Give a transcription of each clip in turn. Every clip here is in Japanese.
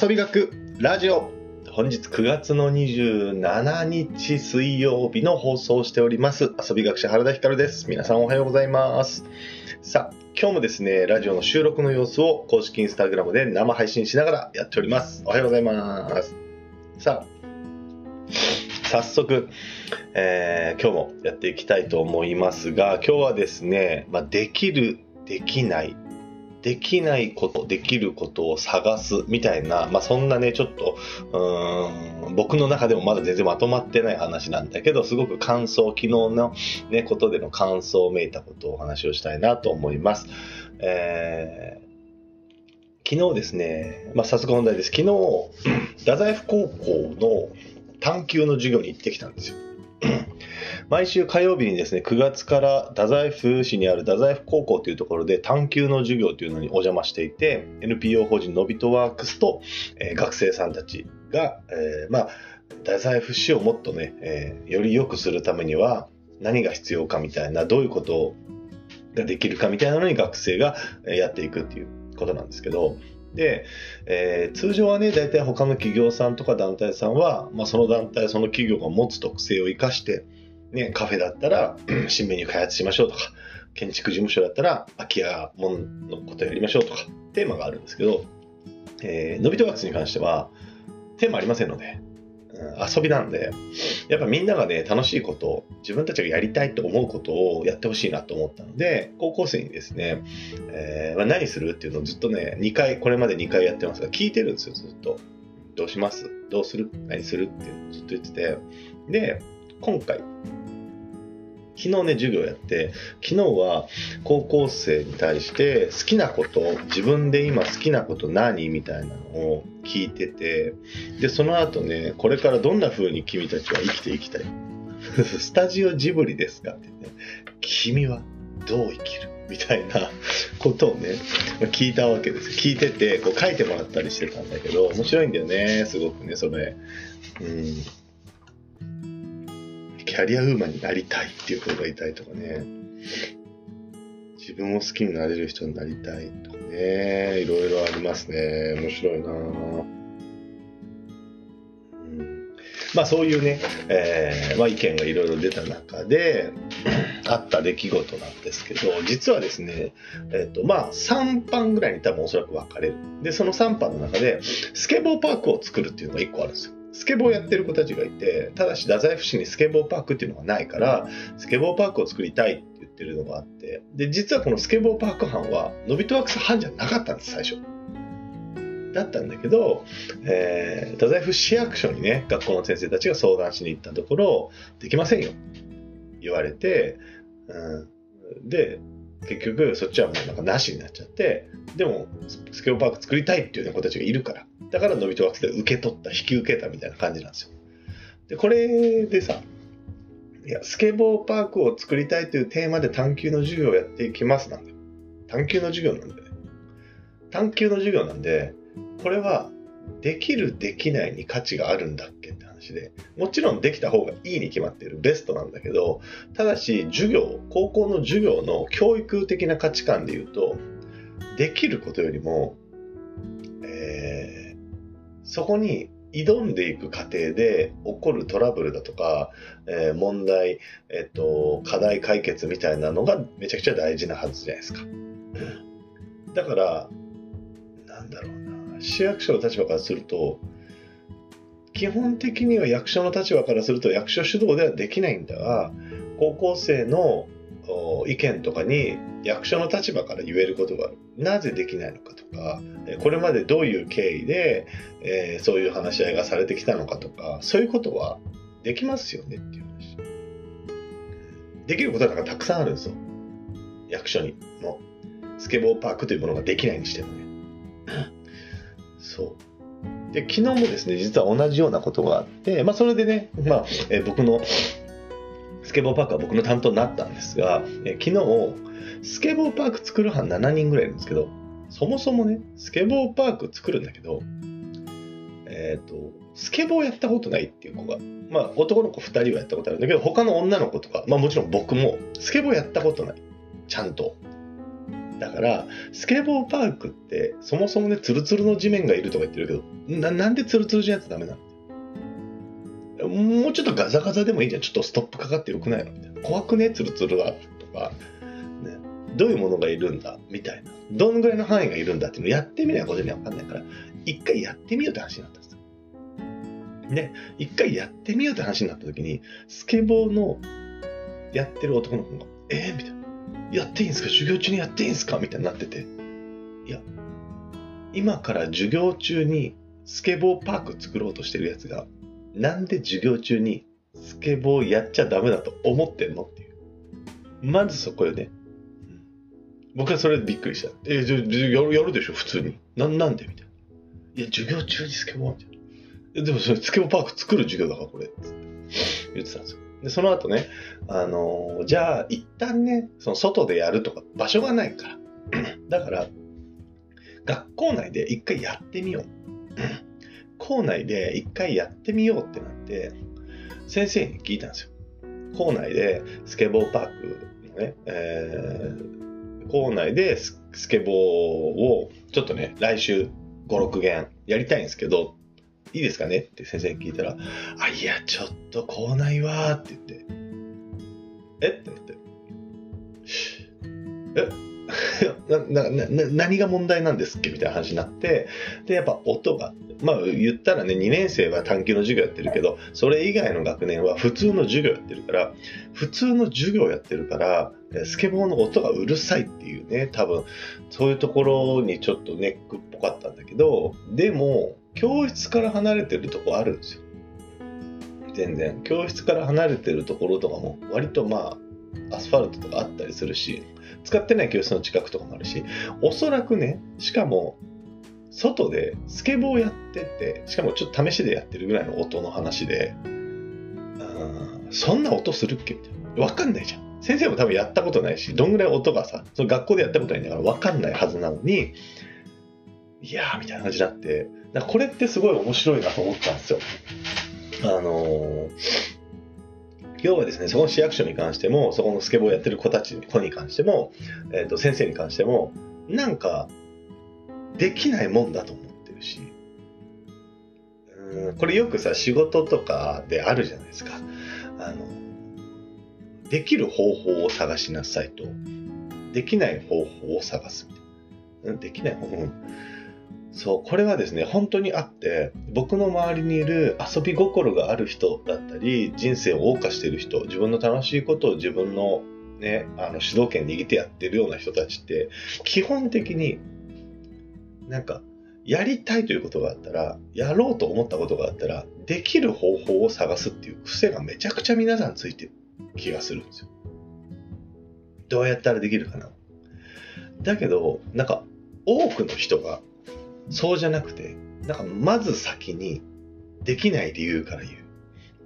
遊び学ラジオ。本日9月の27日水曜日の放送をしております。遊び学者原田光です。皆さんおはようございます。さあ今日もですねラジオの収録の様子を公式インスタグラムで生配信しながらやっております。おはようございます。さあ早速、えー、今日もやっていきたいと思いますが今日はですね、まあ、できるできないできないこと、できることを探すみたいな、まあ、そんなね、ちょっと、うーん、僕の中でもまだ全然まとまってない話なんだけど、すごく感想、昨日のね、ことでの感想をめいたことをお話をしたいなと思います。えー、昨日ですね、まあ、早速問題です。昨日、太宰府高校の探究の授業に行ってきたんですよ。毎週火曜日にですね、9月から太宰府市にある太宰府高校というところで探究の授業というのにお邪魔していて、NPO 法人のびとワークスと、えー、学生さんたちが、えー、まあ、太宰府市をもっとね、えー、より良くするためには何が必要かみたいな、どういうことができるかみたいなのに学生がやっていくっていうことなんですけど、で、えー、通常はね、大体他の企業さんとか団体さんは、まあ、その団体、その企業が持つ特性を生かして、ね、カフェだったら 新メニュー開発しましょうとか、建築事務所だったら空き家ものことやりましょうとか、テーマがあるんですけど、えー、のびとワークスに関しては、テーマありませんので、遊びなんで、やっぱみんながね、楽しいこと、自分たちがやりたいと思うことをやってほしいなと思ったので、高校生にですね、えーまあ、何するっていうのをずっとね、2回、これまで2回やってますが、聞いてるんですよ、ずっと。どうします？どうする？何する？ってずっと言ってて。で、今回、昨日ね、授業やって、昨日は高校生に対して好きなこと、自分で今好きなこと何みたいなのを聞いてて、で、その後ね、これからどんな風に君たちは生きていきたい？スタジオジブリですかってね、君はどう生きる？みたいなことをね、聞いたわけです。聞いてて、こう書いてもらったりしてたんだけど、面白いんだよね、すごくね、それ。うん。キャリアウーマンになりたいっていうことがいたいとかね、自分を好きになれる人になりたいとかね、いろいろありますね。面白いなまあそういうね、えー、まあ意見がいろいろ出た中で、あった出来事なんですけど、実はですね、えっ、ー、と、まあ3班ぐらいに多分おそらく分かれる。で、その3班の中で、スケボーパークを作るっていうのが1個あるんですよ。スケボーやってる子たちがいて、ただし太宰府市にスケボーパークっていうのがないから、スケボーパークを作りたいって言ってるのがあって、で、実はこのスケボーパーク班は、ノビトワークス班じゃなかったんです、最初。だったんだけど、えー、太宰府市役所にね、学校の先生たちが相談しに行ったところ、できませんよ。言われて、うん、で、結局そっちはもうなんかなしになっちゃって、でもスケボーパーク作りたいっていう、子たちがいるから、だからのびと惑星で受け取った、引き受けたみたいな感じなんですよ。で、これでさ、いや、スケボーパークを作りたいというテーマで探究の授業をやっていきますなんで。探究の授業なんで。探究の授業なんで、これはできるできないに価値があるんだっけって話で、もちろんできた方がいいに決まっている、ベストなんだけど、ただし授業、高校の授業の教育的な価値観で言うと、できることよりも、そこに挑んでいく過程で起こるトラブルだとか、えー、問題、えっと、課題解決みたいなのがめちゃくちゃ大事なはずじゃないですか。だから、なんだろうな、市役所の立場からすると、基本的には役所の立場からすると役所主導ではできないんだが、高校生の意見とかに役所の立場から言えることがある。なぜできないのかとか、これまでどういう経緯で、えー、そういう話し合いがされてきたのかとか、そういうことはできますよねっていう話。できることなんかたくさんあるんですよ。役所にも。スケボーパークというものができないにしてもね。そう。で、昨日もですね、実は同じようなことがあって、まあ、それでね、まあ、えー、僕のスケボーパークは僕の担当になったんですが、え昨日、スケボーパーク作る班7人ぐらいいるんですけど、そもそもね、スケボーパーク作るんだけど、えっ、ー、と、スケボーやったことないっていう子が、まあ男の子2人はやったことあるんだけど、他の女の子とか、まあもちろん僕もスケボーやったことない。ちゃんと。だから、スケボーパークって、そもそもね、ツルツルの地面がいるとか言ってるけど、ななんでツルツルじゃないとダメなの？もうちょっとガザガザでもいいじゃん。ちょっとストップかかってよくないの？みたいな。怖くね？ツルツルはとか、ね。どういうものがいるんだ？みたいな。どのぐらいの範囲がいるんだっていうのをやってみないことには分かんないから、一回やってみようって話になったんですよ。で、一回やってみようって話になった時に、スケボーのやってる男の子が、えー、みたいな。やっていいんですか？授業中にやっていいんですか？みたいになってて。いや、今から授業中にスケボーパーク作ろうとしてるやつが、なんで授業中にスケボーやっちゃダメだと思ってんのっていう。まずそこよね。僕はそれでびっくりした。え、じゃやるやるでしょ、普通に。ななんで？みたいな。いや、授業中にスケボーみたいな。えでもそれスケボーパーク作る授業だから、これ。って言ってたんですよ。で、その後ね、あのーじゃあ、一旦ね、その外でやるとか場所がないから。だから、学校内で一回やってみよう。校内で一回やってみようってなって、先生に聞いたんですよ。校内でスケボーパークのね、えー校内でスケボーをちょっとね、来週5、6弦やりたいんですけど、いいですかね？って先生に聞いたら、あ、いや、ちょっと校内はって言って、え？ってなって、え？ななな何が問題なんですっけみたいな話になって、で、やっぱ音が、まあ言ったらね、2年生は短期の授業やってるけど、それ以外の学年は普通の授業やってるから、普通の授業やってるから、スケボーの音がうるさいっていうね、多分、そういうところにちょっとネックっぽかったんだけど、でも、教室から離れてるとこあるんですよ。全然。教室から離れてるところとかも、割とまあ、アスファルトとかあったりするし、使ってない教室の近くとかもあるし、おそらくね、しかも、外でスケボーやってて、しかもちょっと試しでやってるぐらいの音の話で、うんそんな音するっけみたいな。わかんないじゃん。先生も多分やったことないし、どんぐらい音がさ、その学校でやったことないんだからわかんないはずなのに、いやーみたいな感じになって、だこれってすごい面白いなと思ったんですよ。あのー要はですね、そこの市役所に関しても、そこのスケボーやってる子たち、子に関しても、えっ、と、先生に関しても、なんか、できないもんだと思ってるし、うんこれよくさ、仕事とかであるじゃないですか。あの、できる方法を探しなさいと、できない方法を探すみたいな。できない方法、そう、これはですね、本当にあって、僕の周りにいる遊び心がある人だったり、人生を謳歌している人、自分の楽しいことを自分のね、あの主導権握ってやってるような人たちって、基本的になんか、やりたいということがあったら、やろうと思ったことがあったら、できる方法を探すっていう癖がめちゃくちゃ皆さんついてる気がするんですよ。どうやったらできるかな。だけど、なんか、多くの人が、そうじゃなくて、なんか、まず先に、できない理由から言う。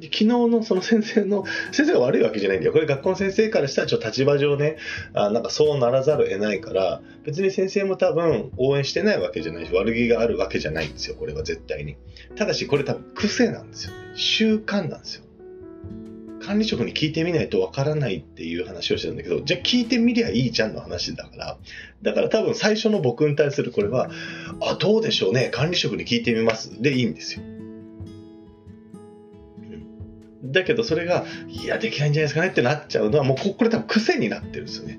で昨日のその先生の、先生が悪いわけじゃないんだよ。これ学校の先生からしたらちょっと立場上ね、あなんかそうならざるを得ないから、別に先生も多分応援してないわけじゃないし、悪気があるわけじゃないんですよ。これは絶対に。ただし、これ多分癖なんですよね。習慣なんですよ。管理職に聞いてみないとわからないっていう話をしてるんだけど、じゃあ聞いてみりゃいいじゃんの話だから、だから多分最初の僕に対するこれは、あ、どうでしょうね、管理職に聞いてみますでいいんですよ。だけどそれが、いや、できないんじゃないですかねってなっちゃうのは、もうここれ多分癖になってるんですよね。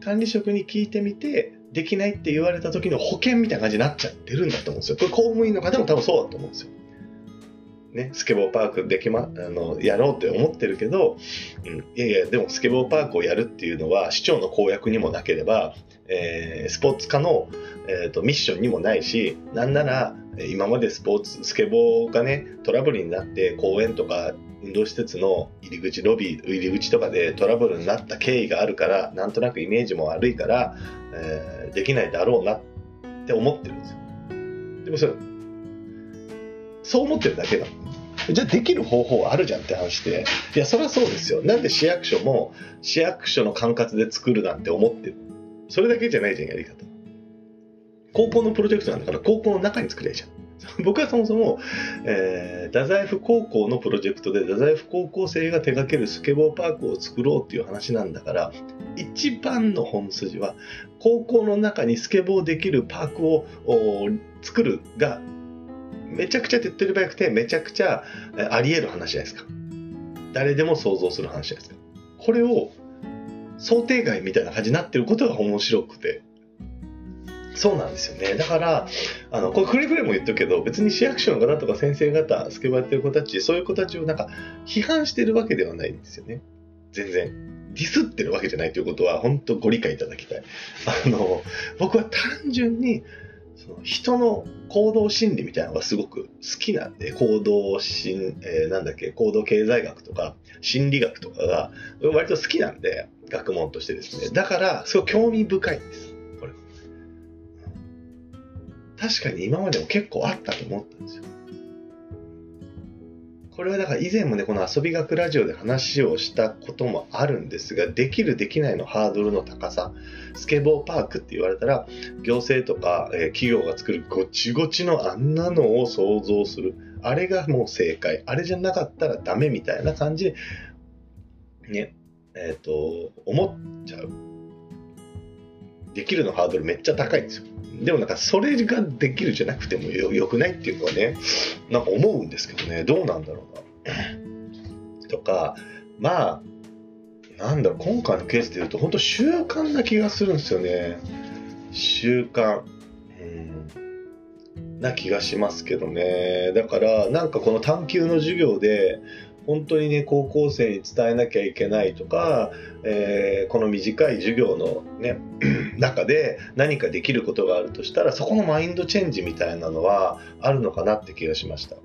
管理職に聞いてみて、できないって言われた時の保険みたいな感じになっちゃってるんだと思うんですよ。これ公務員の方も多分そうだと思うんですよ。ね、スケボーパークできま、あの、やろうって思ってるけど、うん、いやいや、でもスケボーパークをやるっていうのは市長の公約にもなければ、えースポーツ科の、えーとミッションにもないし、なんなら今までスポーツ、スケボーがね、トラブルになって公園とか運動施設の入り口、ロビー、入り口とかでトラブルになった経緯があるから、なんとなくイメージも悪いから、えーできないだろうなって思ってるんですよ。でもそれ、そう思ってるだけだ。じゃあできる方法あるじゃんって話で、いや、そりゃそうですよ。なんで市役所も市役所の管轄で作るなんて思ってる。それだけじゃないじゃん、やり方。高校のプロジェクトなんだから高校の中に作りゃいいじゃん。僕はそもそも、えー、太宰府高校のプロジェクトで太宰府高校生が手掛けるスケボーパークを作ろうっていう話なんだから一番の本筋は高校の中にスケボーできるパークを作るがめちゃくちゃ手っ取り早くてめちゃくちゃあり得る話じゃないですか誰でも想像する話じゃないですかこれを想定外みたいな感じになってることが面白くてそうなんですよね。だから、あの、これくれぐれも言っとくけど、別に市役所の方とか先生方、スケボーやってる子たち、そういう子たちをなんか批判してるわけではないんですよね。全然。ディスってるわけじゃないということは、本当ご理解いただきたい。あの、僕は単純に、その人の行動心理みたいなのがすごく好きなんで、行動心、えー、なんだっけ、行動経済学とか、心理学とかが割と好きなんで、学問としてですね。だから、すごい興味深いんです。これ確かに今までも結構あったと思ったんですよ。これはだから以前もね、この遊び学ラジオで話をしたこともあるんですが、できるできないのハードルの高さ、スケボーパークって言われたら、行政とか、え企業が作るごちごちのあんなのを想像する。あれがもう正解。あれじゃなかったらダメみたいな感じで、ね、えっ、ー、と、思っちゃう。できるのハードルめっちゃ高いんですよ。でもなんかそれができるじゃなくてもよくないっていうのはね、なんか思うんですけどね、どうなんだろうな。とか、まあ、なんだろう、今回のケースで言うと、本当習慣な気がするんですよね。習慣。うん。な気がしますけどね。だから、なんかこの探究の授業で、本当にね、高校生に伝えなきゃいけないとか、えー、この短い授業のね、中で何かできることがあるとしたら、そこのマインドチェンジみたいなのはあるのかなって気がしました。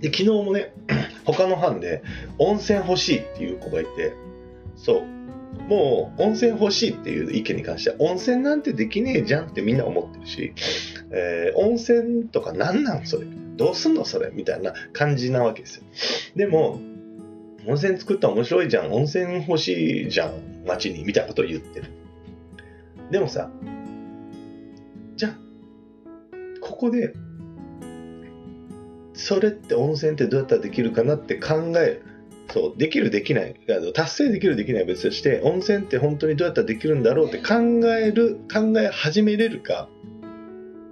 で、昨日もね、他の班で温泉欲しいっていう子がいて、そう。もう温泉欲しいっていう意見に関しては温泉なんてできねえじゃんってみんな思ってるし、えー、温泉とか何なんそれ？どうすんのそれみたいな感じなわけですよ。でも、温泉作ったら面白いじゃん。温泉欲しいじゃん。街に。みたいなことを言ってる。でもさ、じゃあ、ここで、それって温泉ってどうやったらできるかなって考える。そう、できるできない。達成できるできない別として、温泉って本当にどうやったらできるんだろうって考える、考え始めれるか。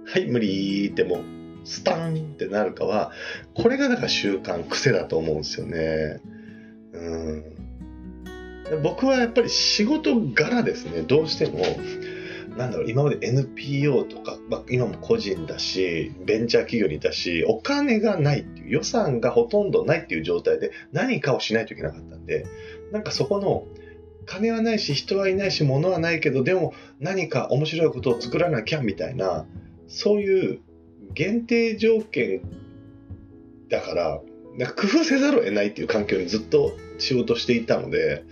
はい、無理ってもうスタンってなるかは、これがなんか習慣、癖だと思うんですよね。うん。僕はやっぱり仕事柄ですね、どうしても、なんだろう、今まで NPO とか、まあ、今も個人だし、ベンチャー企業にいたし、お金がないっていう、予算がほとんどないっていう状態で何かをしないといけなかったんで、なんかそこの、金はないし、人はいないし、物はないけど、でも何か面白いことを作らなきゃみたいな、そういう限定条件だから、なんか工夫せざるを得ないっていう環境にずっと仕事していたので、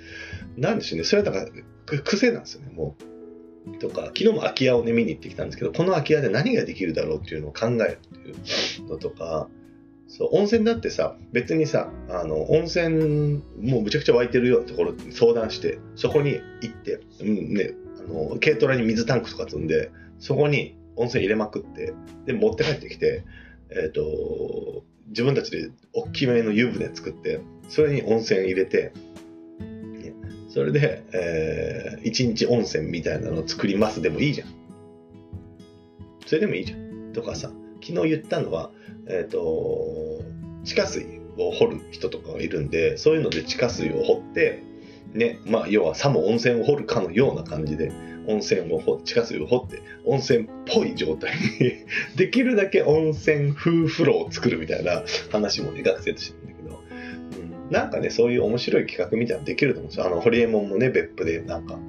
なんでしょうね、それはだから癖なんですよね、もう。とか、昨日も空き家をね、見に行ってきたんですけど、この空き家で何ができるだろうっていうのを考えるっていうのとか、そう、温泉だってさ、別にさ、あの、温泉、もうむちゃくちゃ湧いてるようなところに相談して、そこに行って、うんね、あの、軽トラに水タンクとか積んで、そこに温泉入れまくって、で、持って帰ってきて、えっ、ー、と、自分たちで大きめの湯船作って、それに温泉入れて、それで、えー、一日温泉みたいなのを作りますでもいいじゃん。それでもいいじゃん。とかさ、昨日言ったのは、えっ、ー、と、地下水を掘る人とかがいるんで、そういうので地下水を掘って、ね、まあ、要はさも温泉を掘るかのような感じで、温泉を掘地下水を掘って温泉っぽい状態に できるだけ温泉風風呂を作るみたいな話もね学生としてるんだけど、うん、なんかねそういう面白い企画みたいなのできると思うんですよ。あのホリエモンもね別府でなんか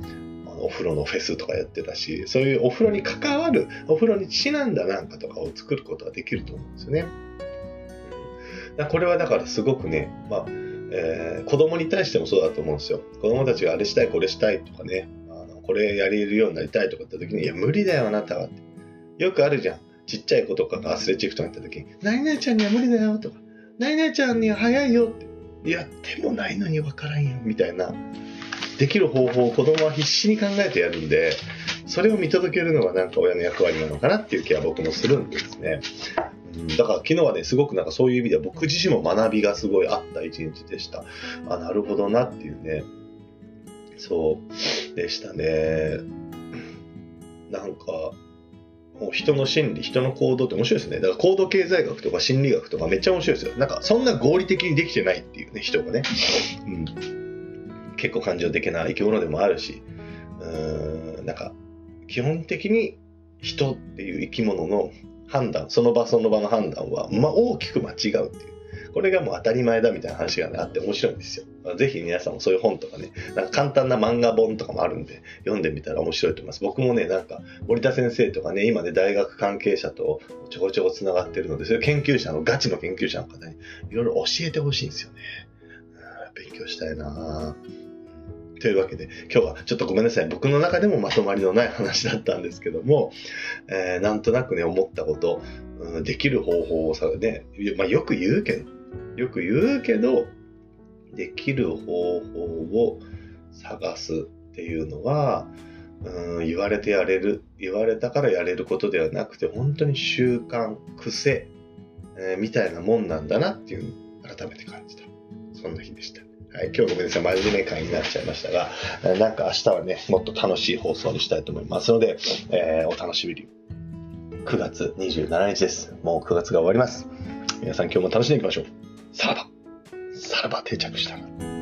お風呂のフェスとかやってたしそういうお風呂に関わるお風呂にちなんだなんかとかを作ることができると思うんですよね、うん、これはだからすごくねまあえー、子供に対してもそうだと思うんですよ。子供たちがあれしたい、これしたいとかね、あのこれやれるようになりたいとかって時に、いや、無理だよ、あなたはって。よくあるじゃん。ちっちゃい子とかがアスレチックとか行った時に、何々ちゃんには無理だよとか、何々ちゃんには早いよって。やってもないのに分からんよ、みたいな。できる方法を子供は必死に考えてやるんで、それを見届けるのがなんか親の役割なのかなっていう気は僕もするんですね。だから昨日はね、すごくなんかそういう意味では僕自身も学びがすごいあった一日でした。あ、なるほどなっていうね。そうでしたね。なんか、もう人の心理、人の行動って面白いですね。だから行動経済学とか心理学とかめっちゃ面白いですよ。なんかそんな合理的にできてないっていうね、人がね。うん。結構感情的な生き物でもあるし、うーん、なんか基本的に人っていう生き物の判断、その場その場の判断は、ま、大きく間違うっていう。これがもう当たり前だみたいな話が、ね、あって面白いんですよ。ぜひ皆さんもそういう本とかね、なんか簡単な漫画本とかもあるんで、読んでみたら面白いと思います。僕もね、なんか森田先生とかね、今ね、大学関係者とちょこちょこ繋がってるので、そういう研究者の、ガチの研究者の方にいろいろ教えてほしいんですよね。勉強したいなというわけで、今日はちょっとごめんなさい。僕の中でもまとまりのない話だったんですけども、えー、なんとなくね、思ったこと、うん、できる方法をさ、ね、まあ、よく言うけど、よく言うけど、できる方法を探すっていうのは、うん、言われてやれる、言われたからやれることではなくて、本当に習慣、癖、えー、みたいなもんなんだなっていう改めて感じた。そんな日でした。はい、今日僕ですね、真面目感になっちゃいましたが、なんか明日はね、もっと楽しい放送にしたいと思いますので、えー、お楽しみに。9月27日です。もう9月が終わります。皆さん今日も楽しんでいきましょう。さらば、さらば定着した。